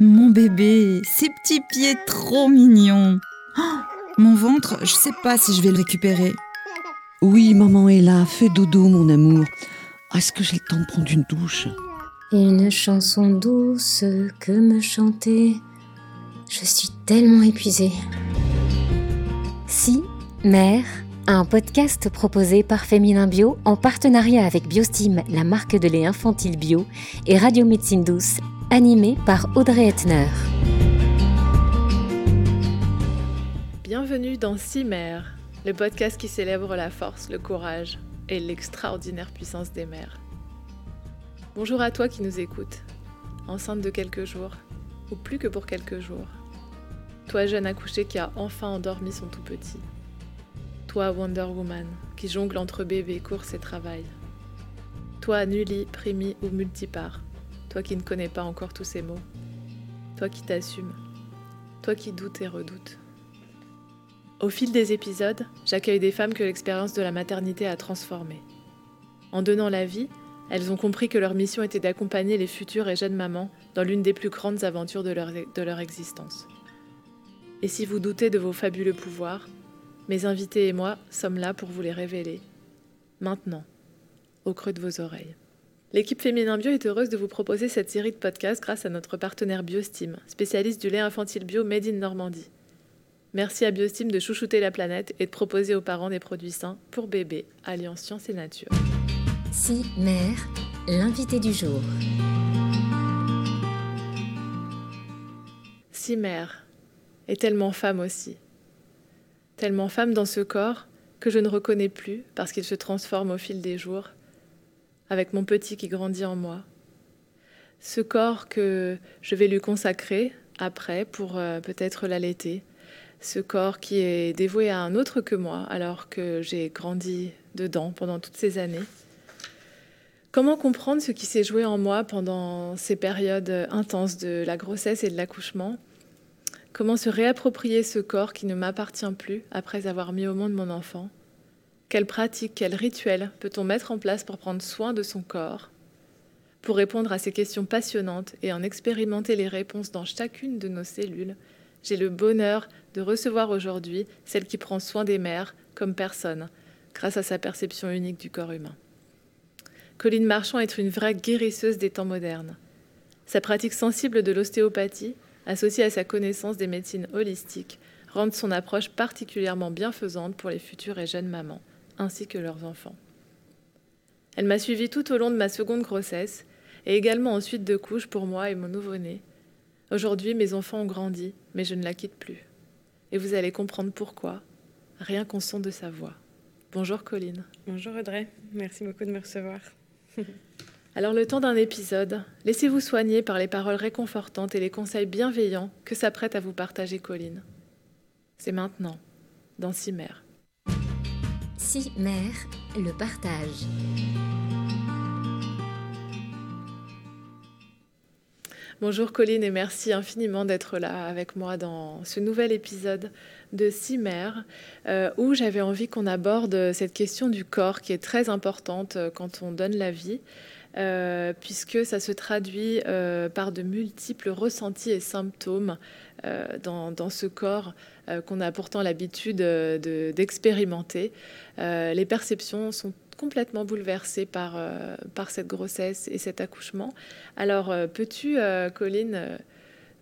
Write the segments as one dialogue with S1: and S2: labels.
S1: Mon bébé, ses petits pieds trop mignons. Oh, mon ventre, je sais pas si je vais le récupérer.
S2: Oui, maman est là, fais dodo, mon amour. Est-ce que j'ai le temps de prendre une douche?
S3: Une chanson douce que me chanter. Je suis tellement épuisée. Si, mère, un podcast proposé par Féminin Bio en partenariat avec Biostime, la marque de lait infantile bio, et Radio Médecine Douce, animé par Audrey Etner.
S4: Bienvenue dans Mères, le podcast qui célèbre la force, le courage et l'extraordinaire puissance des mères. Bonjour à toi qui nous écoutes, enceinte de quelques jours, ou plus que pour quelques jours. Toi jeune accouché qui a enfin endormi son tout petit. Toi Wonder Woman qui jongle entre bébé, course et travail. Toi nulli, primi ou multipart. Toi qui ne connais pas encore tous ces mots. Toi qui t'assumes. Toi qui doutes et redoutes. Au fil des épisodes, j'accueille des femmes que l'expérience de la maternité a transformées. En donnant la vie, elles ont compris que leur mission était d'accompagner les futures et jeunes mamans dans l'une des plus grandes aventures de leur, de leur existence. Et si vous doutez de vos fabuleux pouvoirs, mes invités et moi sommes là pour vous les révéler. Maintenant, au creux de vos oreilles. L'équipe Féminin Bio est heureuse de vous proposer cette série de podcasts grâce à notre partenaire Biostim, spécialiste du lait infantile bio Made in Normandie. Merci à Biostim de chouchouter la planète et de proposer aux parents des produits sains pour bébés, alliant science et nature.
S3: Si, mère, l'invité du jour.
S4: Si, mère, est tellement femme aussi. Tellement femme dans ce corps que je ne reconnais plus parce qu'il se transforme au fil des jours, avec mon petit qui grandit en moi. Ce corps que je vais lui consacrer après pour euh, peut-être l'allaiter, ce corps qui est dévoué à un autre que moi, alors que j'ai grandi dedans pendant toutes ces années. Comment comprendre ce qui s'est joué en moi pendant ces périodes intenses de la grossesse et de l'accouchement? Comment se réapproprier ce corps qui ne m'appartient plus après avoir mis au monde mon enfant? Quelles pratiques, quels rituels peut-on mettre en place pour prendre soin de son corps? Pour répondre à ces questions passionnantes et en expérimenter les réponses dans chacune de nos cellules, j'ai le bonheur de recevoir aujourd'hui celle qui prend soin des mères comme personne, grâce à sa perception unique du corps humain. Colline Marchand est une vraie guérisseuse des temps modernes. Sa pratique sensible de l'ostéopathie, associée à sa connaissance des médecines holistiques, rendent son approche particulièrement bienfaisante pour les futures et jeunes mamans, ainsi que leurs enfants. Elle m'a suivie tout au long de ma seconde grossesse et également ensuite de couche pour moi et mon nouveau-né. Aujourd'hui, mes enfants ont grandi, mais je ne la quitte plus et vous allez comprendre pourquoi, rien qu'en son de sa voix. Bonjour Colline.
S5: Bonjour Audrey, merci beaucoup de me recevoir.
S4: Alors le temps d'un épisode, laissez-vous soigner par les paroles réconfortantes et les conseils bienveillants que s'apprête à vous partager Colline. C'est maintenant, dans. Six Mères,
S3: le partage.
S4: Bonjour Colline et merci infiniment d'être là avec moi dans ce nouvel épisode de Cimère euh, où j'avais envie qu'on aborde cette question du corps qui est très importante euh, quand on donne la vie. Euh, puisque ça se traduit par de multiples ressentis et symptômes dans, ce corps qu'on a pourtant l'habitude d'expérimenter. les perceptions sont complètement bouleversée par, euh, par cette grossesse et cet accouchement. Alors, euh, peux-tu, euh, Colline,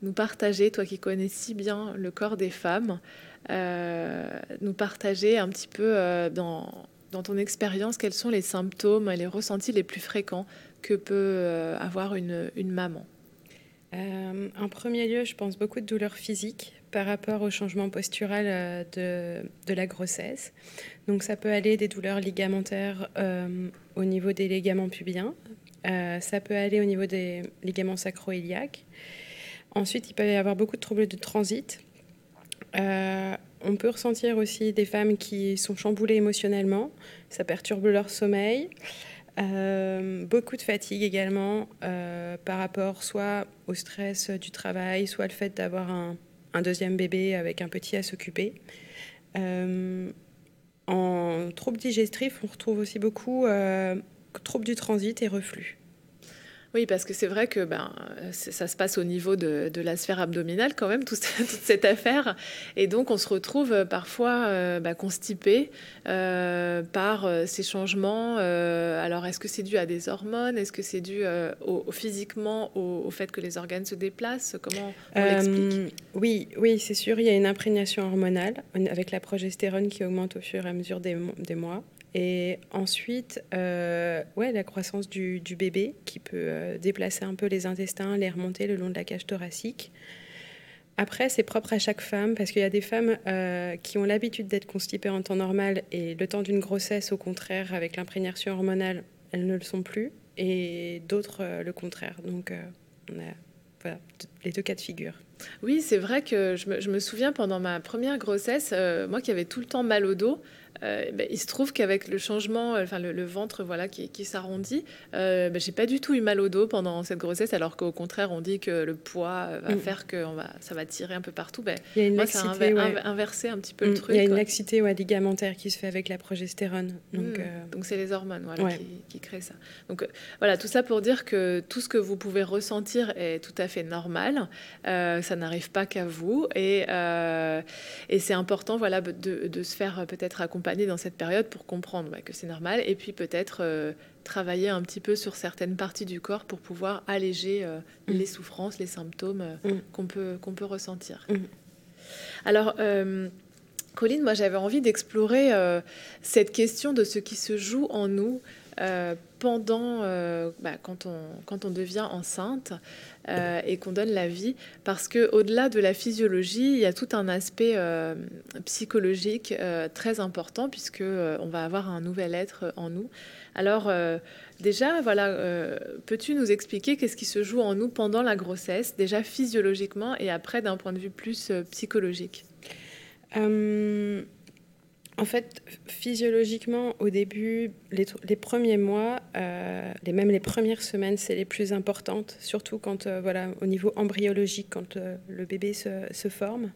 S4: nous partager, toi qui connais si bien le corps des femmes, nous partager un petit peu dans, dans ton expérience quels sont les symptômes et les ressentis les plus fréquents que peut avoir une, une maman?
S5: En premier lieu, je pense beaucoup de douleurs physiques par rapport au changement postural euh, de, de, la grossesse. Donc ça peut aller des douleurs ligamentaires euh, au niveau des ligaments pubiens, euh, ça peut aller au niveau des ligaments sacro-iliaques. Ensuite, il peut y avoir beaucoup de troubles de transit. On peut ressentir aussi des femmes qui sont chamboulées émotionnellement, ça perturbe leur sommeil. beaucoup de fatigue également par rapport soit au stress du travail, soit le fait d'avoir un, un deuxième bébé avec un petit à s'occuper. Euh, en troubles digestifs, on retrouve aussi beaucoup euh, troubles du transit et reflux.
S4: Oui, parce que c'est vrai que ben, ça se passe au niveau de, la sphère abdominale quand même, toute cette affaire. Et donc on se retrouve euh, parfois euh, ben, constipé euh, par ces changements. alors est-ce que c'est dû à des hormones? Est-ce que c'est dû au, physiquement au, fait que les organes se déplacent? Comment on l'explique?
S5: Oui, oui c'est sûr, il y a une imprégnation hormonale avec la progestérone qui augmente au fur et à mesure des, des mois. Et ensuite, euh, ouais, la croissance du, bébé qui peut euh, déplacer un peu les intestins, les remonter le long de la cage thoracique. Après, c'est propre à chaque femme parce qu'il y a des femmes euh, qui ont l'habitude d'être constipées en temps normal et le temps d'une grossesse, au contraire, avec l'imprégnation hormonale, elles ne le sont plus. Et d'autres, le contraire. Donc, on a voilà, les deux cas de figure.
S4: Oui, c'est vrai que je me, je me, souviens pendant ma première grossesse, moi qui avais tout le temps mal au dos, euh, ben, il se trouve qu'avec le changement, enfin le, ventre voilà qui, qui s'arrondit, euh, ben, j'ai pas du tout eu mal au dos pendant cette grossesse, alors qu'au contraire on dit que le poids euh, va mm. faire que on va, ça va tirer un peu partout. Ben,
S5: il y a une laxité,
S4: inversé un petit peu le truc.
S5: Mm. Il y a une laxité ouais, ligamentaire qui se fait avec la progestérone. Donc
S4: mm. c'est les hormones voilà, qui, qui, créent ça. Donc voilà tout ça pour dire que tout ce que vous pouvez ressentir est tout à fait normal. ça n'arrive pas qu'à vous et, et c'est important voilà de, de se faire peut-être accompagner dans cette période pour comprendre bah, que c'est normal et puis peut-être euh, travailler un petit peu sur certaines parties du corps pour pouvoir alléger euh, mm. les souffrances, les symptômes euh, mm. qu'on peut, qu'on peut ressentir. Mm. Alors, Colline, moi j'avais envie d'explorer cette question de ce qui se joue en nous pendant, bah, quand, on, quand on devient enceinte. Euh, et qu'on donne la vie, parce que au-delà de la physiologie, il y a tout un aspect euh, psychologique euh, très important, puisque on va avoir un nouvel être en nous. Alors déjà, voilà, peux-tu nous expliquer qu'est-ce qui se joue en nous pendant la grossesse, déjà physiologiquement et après d'un point de vue plus psychologique?
S5: En fait, physiologiquement, au début, les, premiers mois, euh, même les premières semaines, c'est les plus importantes, surtout quand, euh, voilà, au niveau embryologique, quand euh, le bébé se, forme.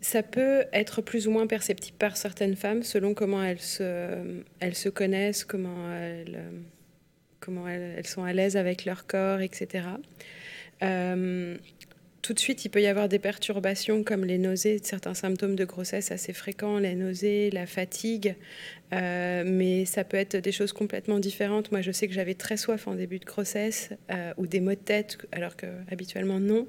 S5: Ça peut être plus ou moins perceptible par certaines femmes selon comment elles se, connaissent, comment elles, sont à l'aise avec leur corps, etc tout de suite, il peut y avoir des perturbations comme les nausées, certains symptômes de grossesse assez fréquents, les nausées, la fatigue, euh, mais ça peut être des choses complètement différentes. Moi, je sais que j'avais très soif en début de grossesse euh, ou des maux de tête, alors que habituellement non.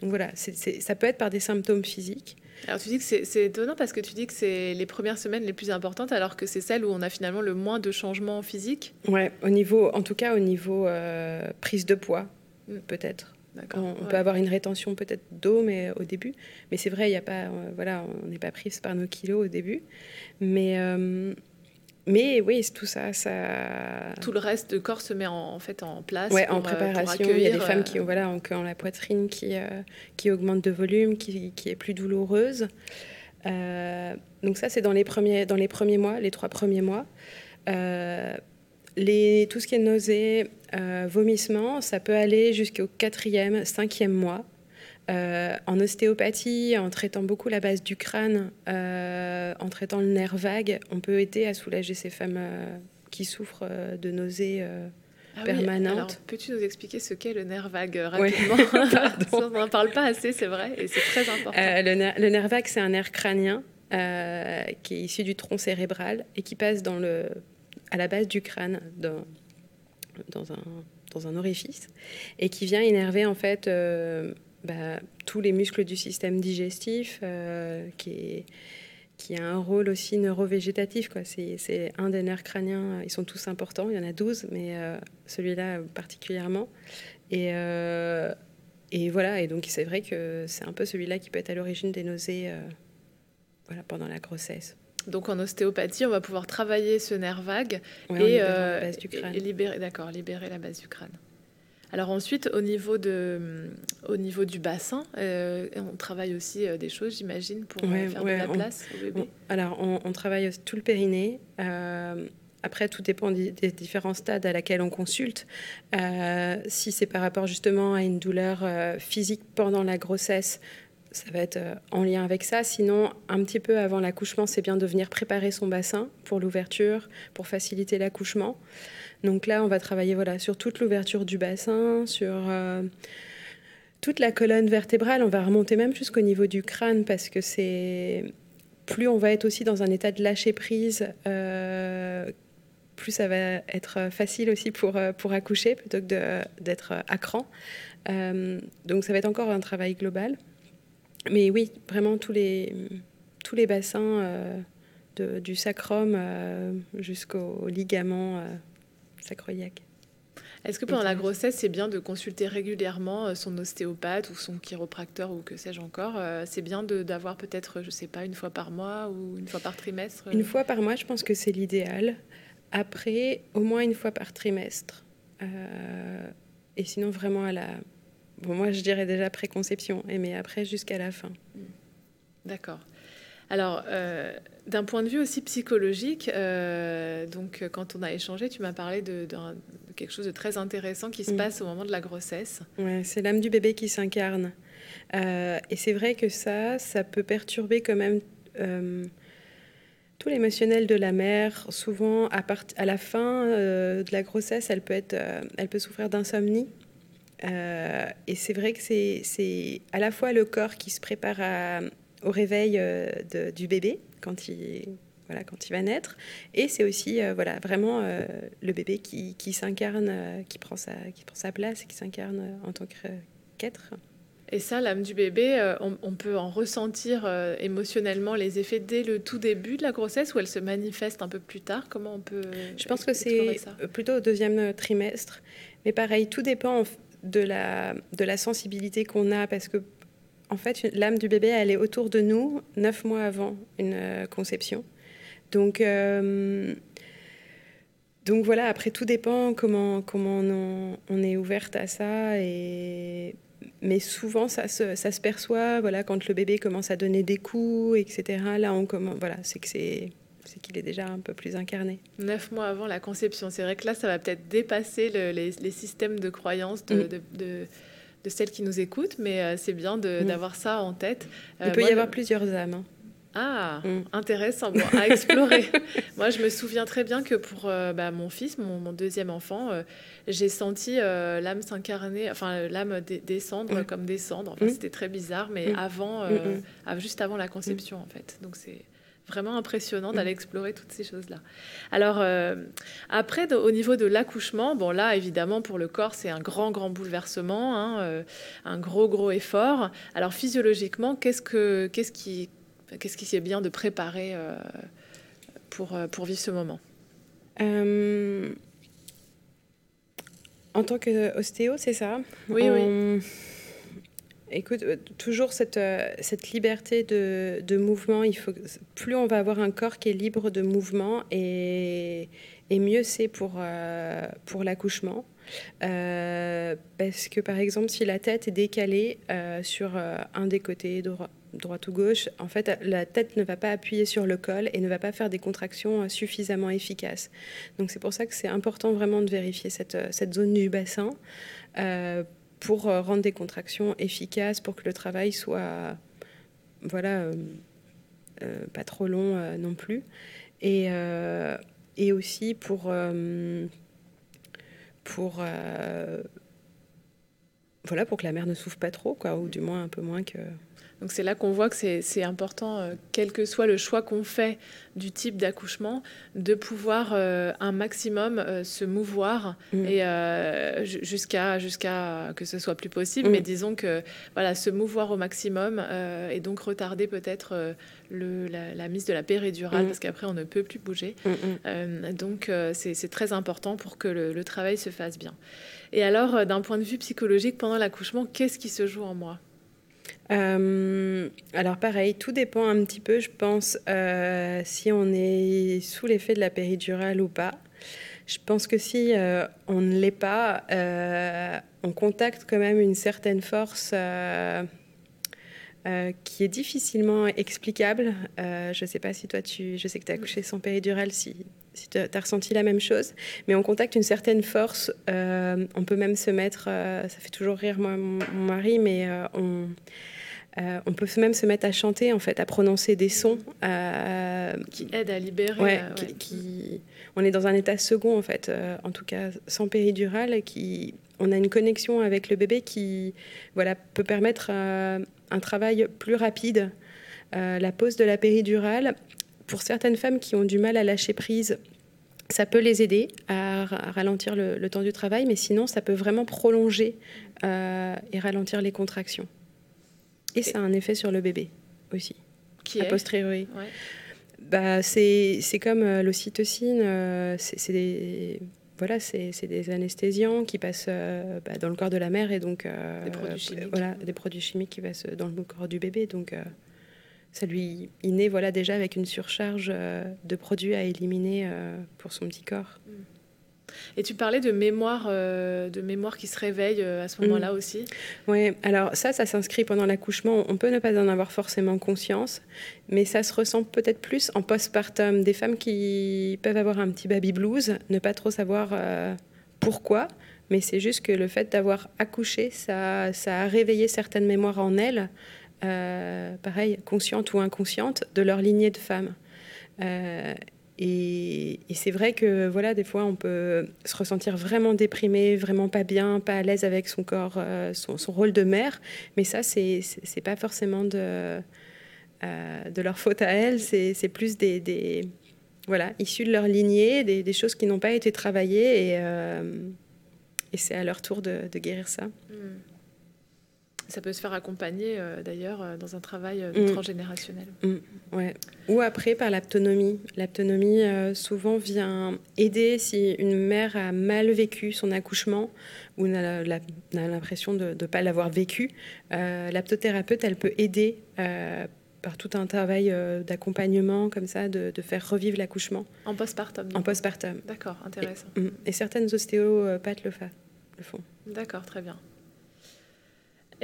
S5: Donc voilà, ça peut être par des symptômes physiques.
S4: Alors tu dis que c'est étonnant parce que tu dis que c'est les premières semaines les plus importantes alors que c'est celles où on a finalement le moins de changements physiques.
S5: Ouais, au niveau, en tout cas au niveau euh, prise de poids, mm. peut-être. On, peut avoir une rétention peut-être d'eau, mais au début. Mais c'est vrai, il y a pas, euh, voilà, on n'est pas prise par nos kilos au début. Mais euh, mais oui, tout ça, ça.
S4: Tout le reste du corps se met en, fait en place.
S5: Ouais, en euh, préparation. il y a des femmes qui ont, voilà, ont, la poitrine qui, qui augmente de volume, qui, qui est plus douloureuse. donc, ça, c'est dans, les premiers, dans les premiers mois, les trois premiers mois. Les, tout ce qui est nausée, euh, vomissement, ça peut aller jusqu'au quatrième, cinquième mois. Euh, en ostéopathie, en traitant beaucoup la base du crâne, euh, en traitant le nerf vague, on peut aider à soulager ces femmes qui souffrent de nausées ah permanentes.
S4: peux-tu nous expliquer ce qu'est le nerf vague rapidement? On n'en parle pas assez, c'est vrai, et c'est très important.
S5: le, nerf, le nerf vague, c'est un nerf crânien qui est issu du tronc cérébral et qui passe dans le à la base du crâne, dans, un, orifice, et qui vient énerver en fait euh, bah, tous les muscles du système digestif, euh, qui, a un rôle aussi neurovégétatif. C'est un des nerfs crâniens, ils sont tous importants, il y en a 12, mais euh, celui-là particulièrement. Et, voilà, et donc c'est vrai que c'est un peu celui-là qui peut être à l'origine des nausées pendant la grossesse.
S4: Donc en ostéopathie, on va pouvoir travailler ce nerf vague et, euh, libérer, d'accord, libérer la base du crâne. Alors ensuite, au niveau, de, au niveau du bassin, euh, on travaille aussi euh, des choses, j'imagine, pour faire de la place au bébé.
S5: alors on, travaille tout le périnée. après, tout dépend des, différents stades à laquelle on consulte. si c'est par rapport justement à une douleur physique pendant la grossesse, ça va être en lien avec ça. Sinon, un petit peu avant l'accouchement, c'est bien de venir préparer son bassin pour l'ouverture, pour faciliter l'accouchement. Donc là, on va travailler voilà, sur toute l'ouverture du bassin, sur toute la colonne vertébrale. On va remonter même jusqu'au niveau du crâne parce que c'est plus on va être aussi dans un état de lâcher prise, euh, plus ça va être facile aussi pour, euh, pour accoucher plutôt que d'être à cran. Euh, donc ça va être encore un travail global. Mais oui, vraiment tous les, tous les bassins du sacrum jusqu'au ligament sacroiliaque.
S4: Est-ce que pendant la grossesse, c'est bien de consulter régulièrement euh, son ostéopathe ou son chiropracteur ou que sais-je encore euh, C'est bien d'avoir peut-être, je ne sais pas, une fois par mois ou une fois par trimestre
S5: Une fois par mois, je pense que c'est l'idéal. Après, au moins une fois par trimestre. Euh, et sinon, vraiment à la... Bon, moi, je dirais déjà préconception, mais après, jusqu'à la fin.
S4: D'accord. Alors, euh, d'un point de vue aussi psychologique, euh, donc quand on a échangé, tu m'as parlé de, quelque chose de très intéressant qui se mm. passe au moment de la grossesse.
S5: Ouais, c'est l'âme du bébé qui s'incarne. Euh, et c'est vrai que ça, ça peut perturber quand même tout l'émotionnel de la mère. Souvent, à, à la fin de la grossesse, elle peut, être, elle peut souffrir d'insomnie. Et c'est vrai que c'est à la fois le corps qui se prépare à, au réveil euh, du bébé quand il, voilà, quand il va naître. Et c'est aussi euh, voilà, vraiment euh, le bébé qui, qui s'incarne, qui, prend sa, qui prend sa place et qui s'incarne en tant qu'être.
S4: Et ça, l'âme du bébé, on, peut en ressentir émotionnellement les effets dès le tout début de la grossesse ou elle se manifeste un peu plus tard? Comment on peut
S5: Je pense que c'est plutôt au deuxième trimestre. Mais pareil, tout dépend de la, de la sensibilité qu'on a parce que en fait, l'âme du bébé, elle est autour de nous neuf mois avant une euh, conception. Donc, euh, donc voilà, après, tout dépend comment, comment on, est ouverte à ça. Et... Mais souvent, ça se, ça se perçoit voilà, quand le bébé commence à donner des coups, etc. Là, on voilà, c'est que c'est c'est qu'il est déjà un peu plus incarné.
S4: Neuf mois avant la conception, c'est vrai que là, ça va peut-être dépasser les, les, systèmes de croyances de, de de celles qui nous écoutent, mais euh, c'est bien mm. d'avoir ça en tête.
S5: Il euh, peut y avoir plusieurs âmes. Hein.
S4: Ah, mm. intéressant, bon, à explorer. Moi, je me souviens très bien que pour euh, bah, mon fils, mon, deuxième enfant, j'ai senti l'âme s'incarner, enfin l'âme descendre mm. comme descendre. Enfin, C'était très bizarre, mais avant, juste avant la conception, en fait. Donc c'est vraiment impressionnant d'aller mm. explorer toutes ces choses-là. Alors, euh, après, au niveau de l'accouchement, bon, là, évidemment, pour le corps, c'est un grand, grand bouleversement, hein, euh, un gros, gros effort. Alors, physiologiquement, qu'est-ce, que, qu'est-ce qui qu'est-ce qui est bien de préparer euh, pour, pour vivre ce moment?
S5: En tant qu'ostéo, c'est ça?
S4: Oui, oui.
S5: Écoute, euh, toujours cette, euh, cette liberté de, mouvement, plus on va avoir un corps qui est libre de mouvement et, mieux c'est pour, euh, l'accouchement. parce que par exemple, si la tête est décalée sur un des côtés, droit, ou gauche, en fait, la tête ne va pas appuyer sur le col et ne va pas faire des contractions suffisamment efficaces. Donc c'est pour ça que c'est important vraiment de vérifier cette zone du bassin pour euh, rendre des contractions efficaces, pour que le travail soit voilà, euh, euh, pas trop long non plus. Et, aussi pour, pour, voilà, pour que la mère ne souffre pas trop, quoi, ou du moins un peu moins que,
S4: donc c'est là qu'on voit que c'est important, euh, quel que soit le choix qu'on fait du type d'accouchement, de pouvoir euh, un maximum euh, se mouvoir mm. et jusqu'à jusqu'à que ce soit plus possible. Mm. Mais disons que voilà, se mouvoir au maximum et donc retarder peut-être la, la, mise de la péridurale mm. parce qu'après on ne peut plus bouger. donc c'est très important pour que le, le travail se fasse bien. Et alors, d'un point de vue psychologique, pendant l'accouchement, qu'est-ce qui se joue en moi?
S5: Euh, alors pareil, tout dépend un petit peu, je pense, euh, si on est sous l'effet de la péridurale ou pas. Je pense que si euh, on ne l'est pas, on contacte quand même une certaine force qui est difficilement explicable. je ne sais pas si toi, tu, je sais que tu as accouché sans péridurale, si, si tu as ressenti la même chose, mais on contacte une certaine force. on peut même se mettre, ça fait toujours rire moi, mon mari, mais on Euh, on peut même se mettre à chanter, en fait, à prononcer des sons.
S4: qui aident à libérer.
S5: Ouais, qui, on est dans un état second, en fait, en tout cas sans péridurale, qui, on a une connexion avec le bébé qui voilà, peut permettre un travail plus rapide. la pose de la péridurale, pour certaines femmes qui ont du mal à lâcher prise, ça peut les aider à, ralentir le, temps du travail, mais sinon, ça peut vraiment prolonger euh, et ralentir les contractions. Et, ça a un effet sur le bébé aussi,
S4: qui
S5: a posteriori. Bah, c'est comme euh, l'ocytocine, euh, c'est des, voilà, c'est des anesthésiants qui passent bah, dans le corps de la mère et donc
S4: des produits chimiques.
S5: Voilà, des produits chimiques qui passent dans le corps du bébé. Donc ça lui, il naît voilà, déjà avec une surcharge euh, de produits à éliminer euh, pour son petit corps. Mm.
S4: Et tu parlais de mémoire, euh, de mémoire qui se réveille à ce moment-là mm. aussi.
S5: Oui, alors ça, ça s'inscrit pendant l'accouchement. On peut ne pas en avoir forcément conscience, mais ça se ressent peut-être plus en postpartum. Des femmes qui peuvent avoir un petit baby blues, ne pas trop savoir pourquoi, mais c'est juste que le fait d'avoir accouché, ça, ça a réveillé certaines mémoires en elles. Euh, pareil, conscientes ou inconscientes, de leur lignée de femmes. Euh, et, c'est vrai que voilà, des fois, on peut se ressentir vraiment déprimé, vraiment pas bien, pas à l'aise avec son corps, euh, son, rôle de mère. Mais ça, c'est pas forcément de de leur faute à elles. C'est plus des, voilà issus de leur lignée, des, choses qui n'ont pas été travaillées et et c'est à leur tour de, de guérir ça. Mm.
S4: Ça peut se faire accompagner euh, d'ailleurs euh, dans un travail euh, mm. transgénérationnel.
S5: Mm. Ouais. Ou après par l'aptonomie. L'aptonomie souvent vient aider si une mère a mal vécu son accouchement ou n'a l'impression de ne pas l'avoir vécu. L'aptothérapeute, elle peut aider par tout un travail d'accompagnement comme ça, de, de faire revivre l'accouchement.
S4: En postpartum.
S5: En postpartum.
S4: D'accord, intéressant.
S5: Et, mm. et certaines ostéopathes le, le font.
S4: D'accord, très bien.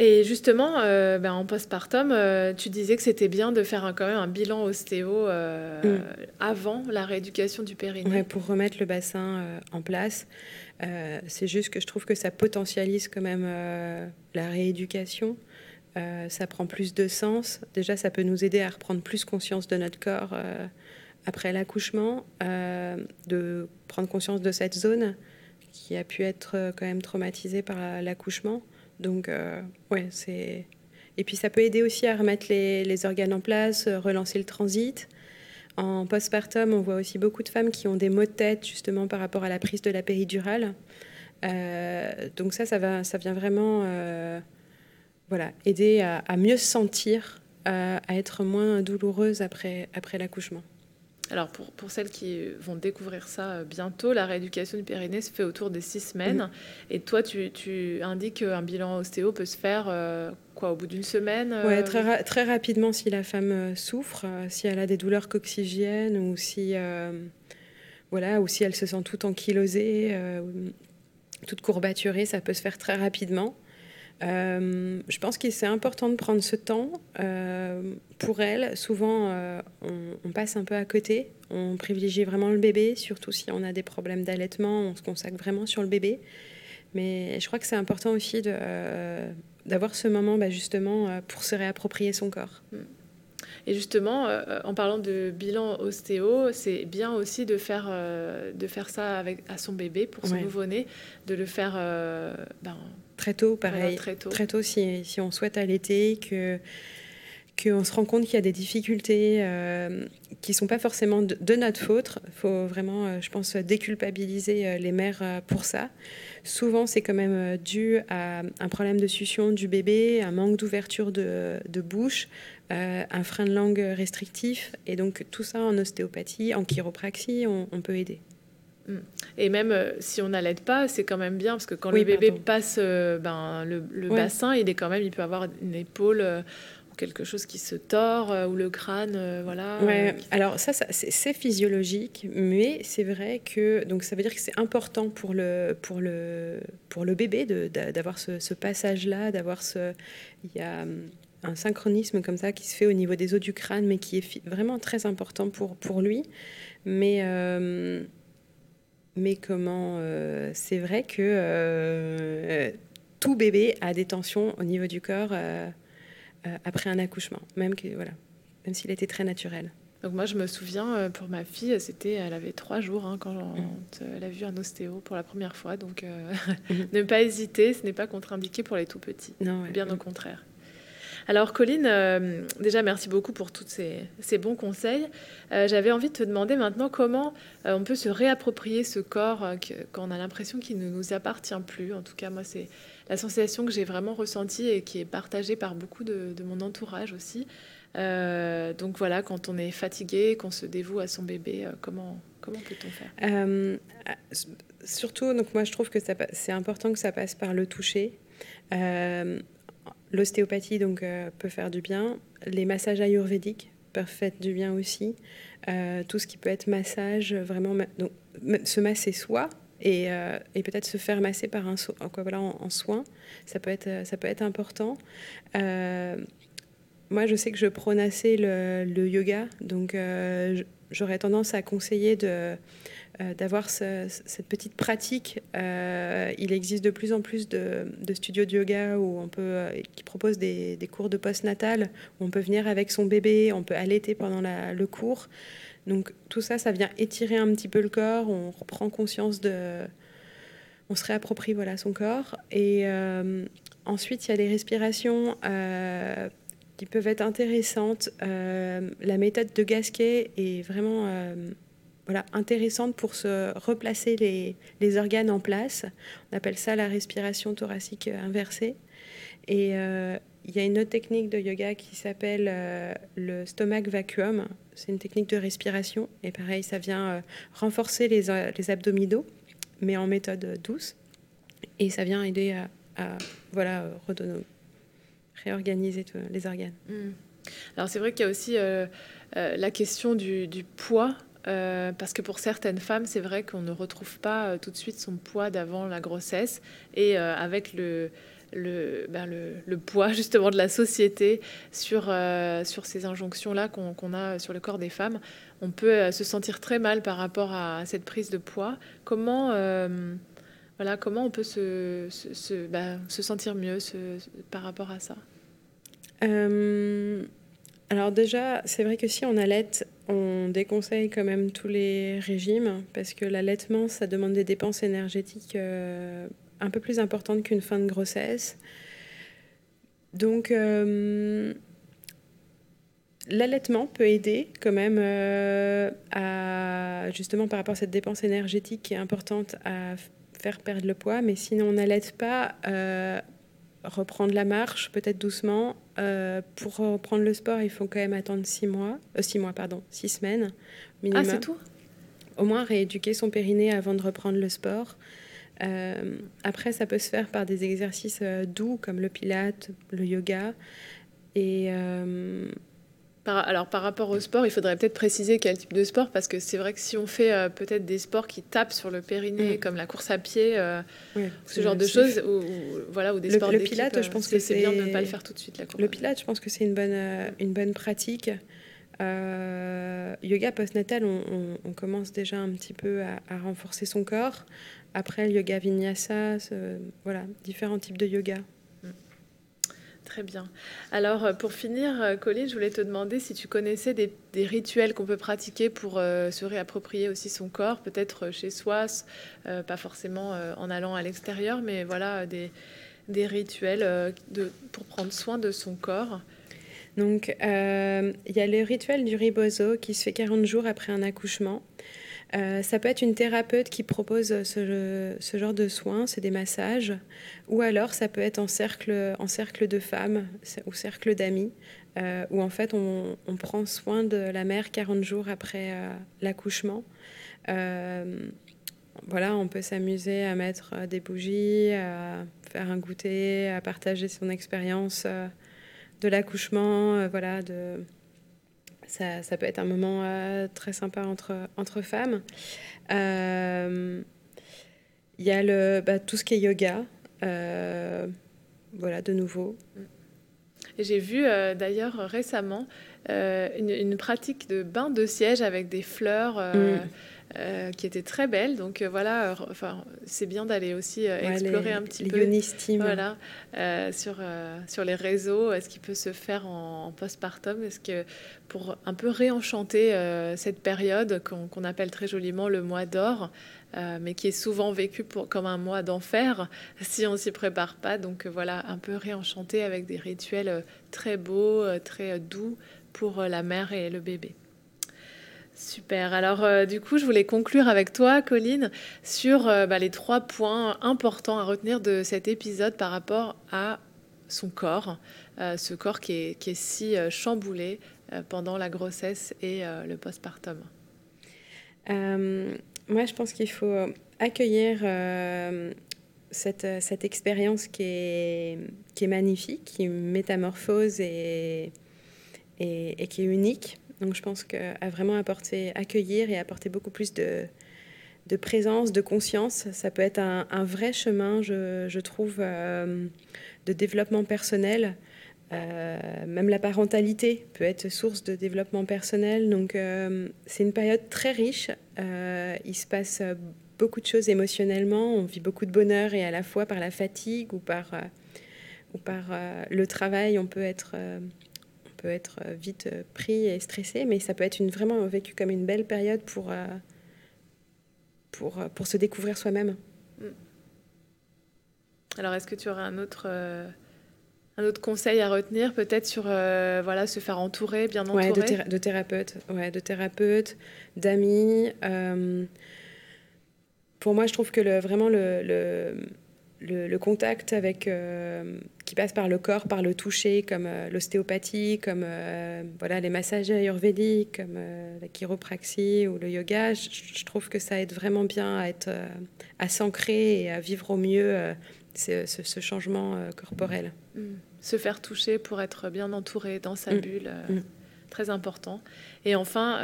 S4: Et justement, euh, ben, en postpartum, euh, tu disais que c'était bien de faire quand même un bilan ostéo euh, mm. avant la rééducation du périnée.
S5: Ouais, pour remettre le bassin en place. c'est juste que je trouve que ça potentialise quand même la rééducation. ça prend plus de sens. Déjà, ça peut nous aider à reprendre plus conscience de notre corps après l'accouchement, de prendre conscience de cette zone qui a pu être quand même traumatisée par l'accouchement. Donc, euh, ouais, c'est. Et puis, ça peut aider aussi à remettre les, organes en place, euh, relancer le transit. En postpartum, on voit aussi beaucoup de femmes qui ont des maux de tête, justement, par rapport à la prise de la péridurale. Euh, donc, ça, ça, va, ça vient vraiment voilà, aider à, à, mieux se sentir, à être moins douloureuse après, après l'accouchement.
S4: Alors pour, pour, celles qui vont découvrir ça euh, bientôt, la rééducation du périnée se fait autour des six semaines. Mhm. Et toi, tu, tu indiques qu'un bilan ostéo peut se faire euh, quoi au bout d'une semaine
S5: euh ouais, très, très rapidement si la femme souffre, si elle a des douleurs coccygiennes ou si, voilà, ou si elle se sent toute ankylosée, toute courbaturée, ça peut se faire très rapidement. Euh, je pense que c'est important de prendre ce temps. Euh, pour elle, souvent, euh, on, passe un peu à côté. On privilégie vraiment le bébé, surtout si on a des problèmes d'allaitement. On se consacre vraiment sur le bébé. Mais je crois que c'est important aussi d'avoir ce moment bah, justement pour se réapproprier son corps.
S4: Et justement, en parlant de bilan ostéo, c'est bien aussi de faire, de faire ça avec, à son bébé, pour son nouveau-né, de le faire ben,
S5: Très tôt, pareil.
S4: très tôt.
S5: Très tôt, si, si on souhaite allaiter, que qu'on se rend compte qu'il y a des difficultés euh, qui ne sont pas forcément de, notre faute. Il faut vraiment, euh, je pense, déculpabiliser euh, les mères pour ça. Souvent, c'est quand même dû à un problème de succion du bébé, un manque d'ouverture de, de, bouche, un frein de langue restrictif. Et donc, tout ça en ostéopathie, en chiropraxie, on peut aider.
S4: Et même euh, si on n'allait pas, c'est quand même bien parce que quand le bébé passe euh, ben, le, bassin, il est quand même, il peut avoir une épaule euh, ou quelque chose qui se tord ou le crâne, voilà.
S5: Ouais. Alors ça, c'est physiologique, mais c'est vrai que donc ça veut dire que c'est important pour le pour le pour le bébé d'avoir ce, ce passage-là, d'avoir ce il y a hum, un synchronisme comme ça qui se fait au niveau des os du crâne, mais qui est vraiment très important pour pour lui. Mais mais comment euh, c'est vrai que euh, tout bébé a des tensions au niveau du corps euh, après un accouchement, même que voilà, même s'il était très naturel.
S4: Donc moi, je me souviens, pour ma fille, c'était, elle avait trois jours hein, quand
S5: Mm.
S4: elle a vu un ostéo pour la première fois. Donc euh,
S5: Mhm.
S4: ne pas hésiter, ce n'est pas contre-indiqué pour les tout petits.
S5: Non, ouais.
S4: Bien au contraire. Alors Colline, euh, déjà merci beaucoup pour tous ces, bons conseils. Euh, J'avais envie de te demander maintenant comment euh, on peut se réapproprier ce corps quand on a l'impression qu'il ne nous appartient plus. En tout cas, moi, c'est la sensation que j'ai vraiment ressentie et qui est partagée par beaucoup de, mon entourage aussi. Donc voilà, quand on est fatigué, qu'on se dévoue à son bébé, comment, comment peut-on faire?
S5: Surtout, donc moi je trouve que c'est important que ça passe par le toucher. L'ostéopathie donc euh, peut faire du bien. Les massages ayurvédiques peuvent faire du bien aussi. Euh, tout ce qui peut être massage, vraiment donc, se masser soi et, euh, et peut-être se faire masser par un quoi, voilà, en, en soin, ça peut être, ça peut être important. Moi, je sais que je prône assez le, yoga, donc j'aurais tendance à conseiller de, d'avoir ce- cette petite pratique. Euh, il existe de plus en plus de, studios de yoga où on peut, euh, qui proposent des, cours de postnatal, où on peut venir avec son bébé, on peut allaiter pendant le cours. Donc tout ça, ça vient étirer un petit peu le corps, on reprend conscience de... On se réapproprie voilà, son corps. Et euh, ensuite, il y a les respirations euh, qui peuvent être intéressantes. Euh, la méthode de Gasquet est vraiment euh, voilà, intéressante pour se replacer les, les organes en place. On appelle ça la respiration thoracique inversée. Et euh, il y a une autre technique de yoga qui s'appelle euh, le stomach vacuum. C'est une technique de respiration. Et pareil, ça vient euh, renforcer les, les abdominaux, mais en méthode douce. Et ça vient aider à, voilà, redonner, réorganiser les organes.
S4: Hmm. Alors c'est vrai qu'il y a aussi la question du poids. Euh, parce que pour certaines femmes, c'est vrai qu'on ne retrouve pas euh, tout de suite son poids d'avant la grossesse. Et euh, avec le, le, ben, poids justement de la société sur, sur ces injonctions-là qu'on a sur le corps des femmes, on peut se sentir très mal par rapport à cette prise de poids. Comment, voilà, comment on peut se, se, ben, se sentir mieux par rapport à ça?
S5: Alors déjà, c'est vrai que si on allait, on déconseille quand même tous les régimes parce que l'allaitement, ça demande des dépenses énergétiques euh, un peu plus importantes qu'une fin de grossesse. Donc, euh, l'allaitement peut aider quand même euh, à, justement par rapport à cette dépense énergétique qui est importante à faire perdre le poids, mais sinon on n'allaite pas, reprendre la marche, peut-être doucement. Euh, pour reprendre le sport, il faut quand même attendre six mois, euh, six mois, pardon, six semaines minimum.
S4: Ah, c'est tout?
S5: Au moins rééduquer son périnée avant de reprendre le sport. Euh, après, ça peut se faire par des exercices doux comme le pilate, le yoga. Et
S4: Par- alors par rapport au sport, il faudrait peut-être préciser quel type de sport, parce que c'est vrai que si on fait euh, peut-être des sports qui tapent sur le périnée,
S5: Mm.
S4: comme la course à pied, euh, ce genre de choses, ou, ou- voilà, ou des
S5: Le-
S4: sports
S5: le pilate,
S4: euh,
S5: je pense que
S4: c'est bien de ne pas le faire tout de suite. La course.
S5: Le pilate, je pense que c'est une bonne, euh, une bonne pratique. Yoga postnatal, on, on- on commence déjà un petit peu à, à renforcer son corps. Après, le yoga vinyasa, voilà, différents types de yoga.
S4: Très bien. Alors euh, pour finir, euh, Colline, je voulais te demander si tu connaissais des, rituels qu'on peut pratiquer pour euh, se réapproprier aussi son corps, peut-être chez soi, pas forcément en allant à l'extérieur, mais voilà, des, rituels pour prendre soin de son corps.
S5: Donc, il y a le rituel du ribozo qui se fait 40 jours après un accouchement. Euh, ça peut être une thérapeute qui propose ce, genre de soins, c'est des massages, ou alors ça peut être en cercle, en cercle de femmes ou cercle d'amis, euh, où en fait on, prend soin de la mère 40 jours après euh, l'accouchement. Voilà, on peut s'amuser à mettre des bougies, à faire un goûter, à partager son expérience de l'accouchement, voilà, ça, ça peut être un moment euh, très sympa entre, entre femmes. Euh, Il y a le, bah, tout ce qui est yoga. euh, voilà, de nouveau.
S4: J'ai vu euh, d'ailleurs récemment euh, une, une pratique de bain de siège avec des fleurs. euh,
S5: Mm.
S4: Euh, qui était très belle. Donc voilà, enfin, c'est bien d'aller aussi explorer un petit peu. Voilà, sur, sur les réseaux, ce qui peut se faire en, postpartum. Est-ce que pour un peu réenchanter cette période qu'on appelle très joliment le mois d'or, mais qui est souvent vécu pour, comme un mois d'enfer si on s'y prépare pas. Donc voilà, un peu réenchanter avec des rituels très beaux, très doux pour la mère et le bébé. Super. Alors, euh, du coup, je voulais conclure avec toi, Colline, sur euh, bah, les trois points importants à retenir de cet épisode par rapport à son corps, euh, ce corps qui est, si chamboulé pendant la grossesse et le postpartum.
S5: moi, je pense qu'il faut accueillir cette, cette expérience qui est, qui est magnifique, qui métamorphose et, et qui est unique donc je pense qu'à vraiment accueillir et apporter beaucoup plus de, de présence, de conscience, ça peut être un, vrai chemin, je, trouve, euh, de développement personnel. Euh, même la parentalité peut être source de développement personnel. Donc euh, c'est une période très riche. il se passe beaucoup de choses émotionnellement. On vit beaucoup de bonheur et à la fois par la fatigue ou par, ou par le travail, on peut être peut être euh, vite euh, pris et stressé, mais ça peut être une, vraiment vécu comme une belle période pour, euh, pour, pour se découvrir soi-même. Mm.
S4: Alors, est-ce que tu aurais un autre, un autre conseil à retenir, peut-être sur voilà, se faire entourer, bien entourer?
S5: de, de, thérapeutes, ouais, de thérapeutes, d'amis. pour moi, je trouve que le, vraiment le, le le, contact avec, euh, qui passe par le corps, par le toucher, comme euh, l'ostéopathie, comme euh, voilà, les massages ayurvédiques, comme la chiropraxie ou le yoga, je, trouve que ça aide vraiment bien à, être, à s'ancrer et à vivre au mieux ce, changement corporel.
S4: Mm. Se faire toucher pour être bien entouré dans sa mm. bulle. Mm. Très important. Et enfin,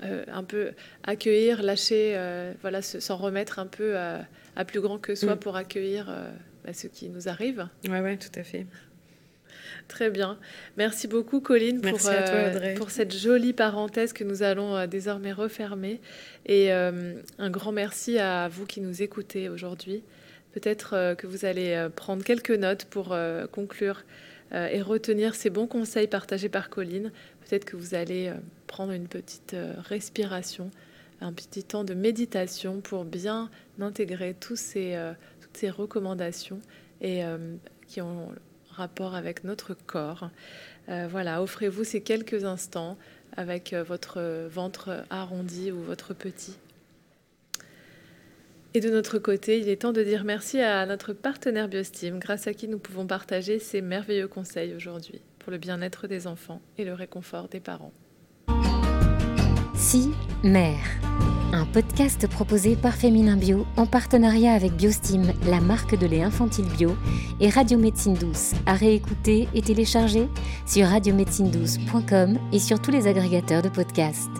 S4: un peu accueillir, lâcher, voilà, s'en remettre un peu à, à plus grand que soi mm. pour accueillir euh, bah, ce qui nous arrive.
S5: Oui, ouais, tout à fait.
S4: Très bien. Merci beaucoup, Colline, pour, euh, pour cette jolie parenthèse que nous allons euh, désormais refermer. Et un grand merci à vous qui nous écoutez aujourd'hui. Peut-être que vous allez prendre quelques notes pour conclure et retenir ces bons conseils partagés par Colline. Peut-être que vous allez prendre une petite respiration un petit temps de méditation pour bien intégrer euh, toutes ces recommandations euh, qui ont rapport avec notre corps. Euh, voilà, offrez-vous ces quelques instants avec votre ventre arrondi ou votre petit. Et de notre côté, il est temps de dire merci à notre partenaire Biostim, grâce à qui nous pouvons partager ces merveilleux conseils aujourd'hui pour le bien-être des enfants et le réconfort des parents.
S3: Si, mère. Un podcast proposé par Féminin Bio en partenariat avec Biostim, la marque de lait infantile bio, et Radio Médecine Douce, à réécouter et télécharger sur radiomédecinedouce.com et sur tous les agrégateurs de podcasts.